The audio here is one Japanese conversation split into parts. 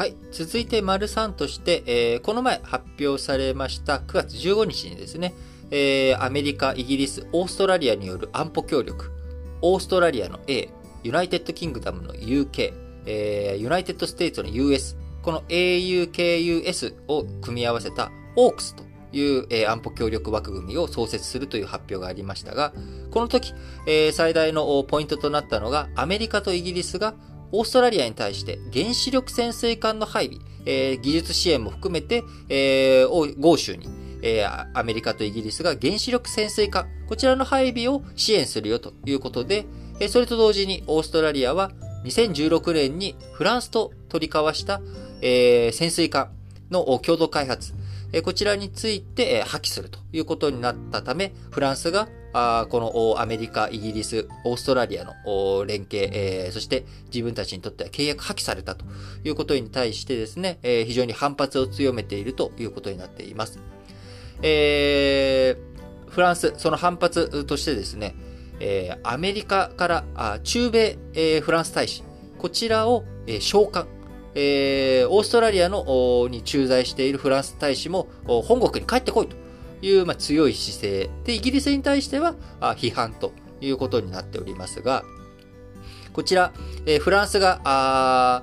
はい。続いて、丸3として、えー、この前発表されました9月15日にですね、えー、アメリカ、イギリス、オーストラリアによる安保協力、オーストラリアの A、 United Kingdom の UK、えー、 United States の US、この AUKUS を組み合わせた AUKUS という、えー、安保協力枠組みを創設するという発表がありましたが、この時、えー、最大のポイントとなったのが、アメリカとイギリスがオーストラリアに対して原子力潜水艦の配備、えー、技術支援も含めて、えー、豪州に、えー、アメリカとイギリスが原子力潜水艦、こちらの配備を支援するよということで、え、それと同時にオーストラリアは2016年にフランスと取り交わした、え、潜水艦の共同開発、え、こちらについて、え、破棄するということになったため、フランスがあこのアメリカ、イギリス、オーストラリアの連携、えー、そして自分たちにとっては契約破棄されたということに対してですね、えー、非常に反発を強めているということになっています。えー、フランス、その反発としてですね、え、アメリカからあ中米、え、フランス大使、こちらを、え、召喚、え、オーストラリアのに駐在しているフランス大使も本国に帰ってこいという、まあ、強い姿勢。で、イギリスに対してはあ批判ということになっておりますが、こちら、えー、フランスが、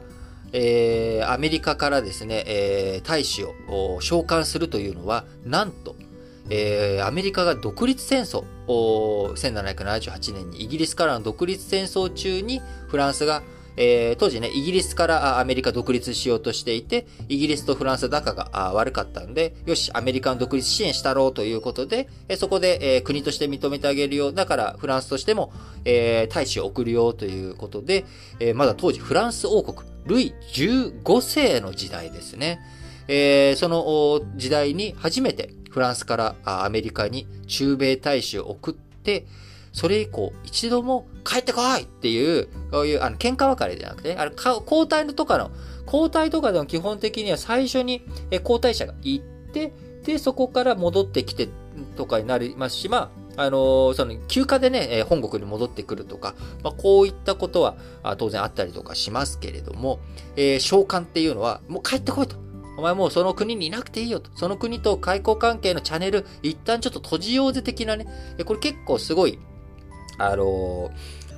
えー、アメリカからですね、えー、大使を召喚するというのは、なんと、えー、アメリカが独立戦争、1778年にイギリスからの独立戦争中にフランスがえー、当時ね、イギリスからアメリカ独立しようとしていて、イギリスとフランス仲が悪かったんで、よし、アメリカの独立支援したろうということで、えそこで、えー、国として認めてあげるよう、だからフランスとしても、えー、大使を送るよということで、えまだ当時フランス王国、ルイ15世の時代ですね。えその時代に初めてフランスからアメリカに駐米大使を送って、それ以降、一度も帰ってこいっていう、こういう、あの、喧嘩別れじゃなくて、あの、交代のとかの、交代とかでも基本的には最初に交代者が行って、で、そこから戻ってきてとかになりますし、まあ、あのー、その、休暇でね、本国に戻ってくるとか、まあ、こういったことは当然あったりとかしますけれども、えー、召喚っていうのは、もう帰ってこいと。お前もうその国にいなくていいよと。その国と外交関係のチャンネル、一旦ちょっと閉じようぜ的なね。これ結構すごい、あの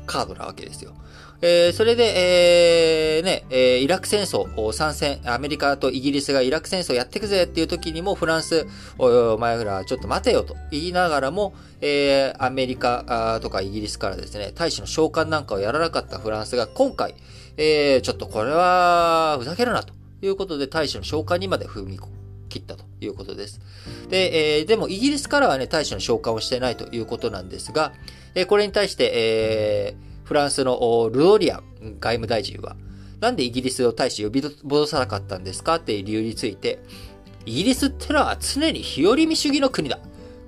カードなわけですよ。えー、それで、えー、ね、えー、イラク戦争参戦、アメリカとイギリスがイラク戦争やっていくぜっていう時にもフランス、おいお前らちょっと待てよと言いながらも、えー、アメリカとかイギリスからですね、大使の召喚なんかをやらなかったフランスが今回、えー、ちょっとこれはふざけるなということで大使の召喚にまで踏み切ったということです。で、えー、でもイギリスからはね、大使の召喚をしてないということなんですが、えー、これに対して、えー、フランスのルドリアン外務大臣は、なんでイギリスを大使呼び戻さなかったんですかっていう理由について、イギリスってのは常に日和見主義の国だ。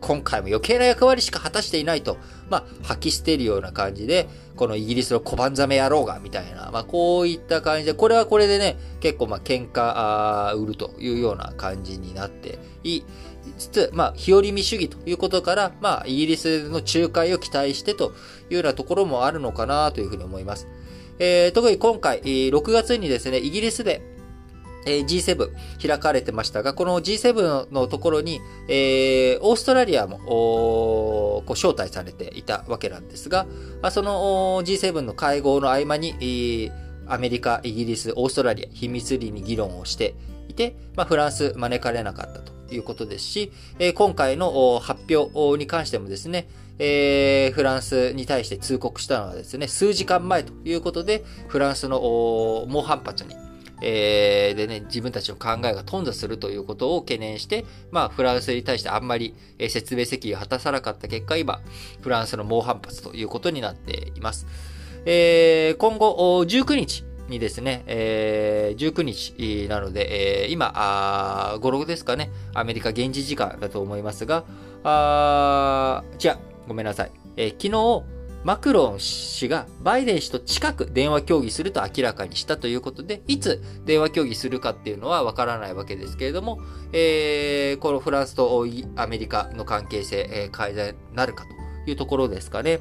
今回も余計な役割しか果たしていないと、まあ、吐き捨てるような感じで、このイギリスの小判ザメ野郎が、みたいな、まあ、こういった感じで、これはこれでね、結構まあ、喧嘩、あ売るというような感じになっていつつ、まあ、日和見主義ということから、まあ、イギリスの仲介を期待してというようなところもあるのかなというふうに思います。えー、特に今回、6月にですね、イギリスで、え G7 開かれてましたが、この G7 のところに、えー、オーストラリアもこう招待されていたわけなんですが、ま、その G7 の会合の合間に、えー、アメリカ、イギリス、オーストラリア、秘密裏に議論をしていて、まあ、フランス招かれなかったということですし、えー、今回の発表に関してもですね、えー、フランスに対して通告したのはですね、数時間前ということで、フランスの猛反発にえー、でね、自分たちの考えが頓挫するということを懸念して、まあ、フランスに対してあんまり、説明責任を果たさなかった結果、今、フランスの猛反発ということになっています。えー、今後、19日にですね、えー、19日なので、えー、今、あ5、6ですかね、アメリカ現地時間だと思いますが、あ違う、ごめんなさい。えー、昨日、マクロン氏がバイデン氏と近く電話協議すると明らかにしたということで、いつ電話協議するかっていうのはわからないわけですけれども、えー、このフランスとアメリカの関係性、えー、改善なるかというところですかね。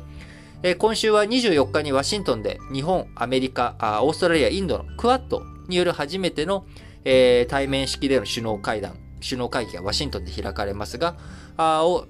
えー、今週は24日にワシントンで日本、アメリカ、あオーストラリア、インドのクワッドによる初めての、えー、対面式での首脳会談、首脳会議がワシントンで開かれますが、あを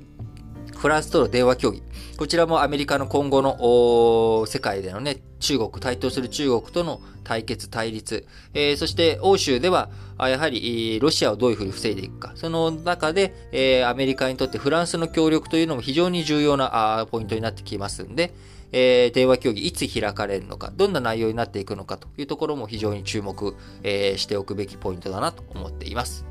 フランスとの電話協議。こちらもアメリカの今後の世界でのね、中国、台頭する中国との対決、対立。えー、そして欧州では、やはりロシアをどういうふうに防いでいくか。その中で、えー、アメリカにとってフランスの協力というのも非常に重要なポイントになってきますんで、えー、電話協議いつ開かれるのか、どんな内容になっていくのかというところも非常に注目、えー、しておくべきポイントだなと思っています。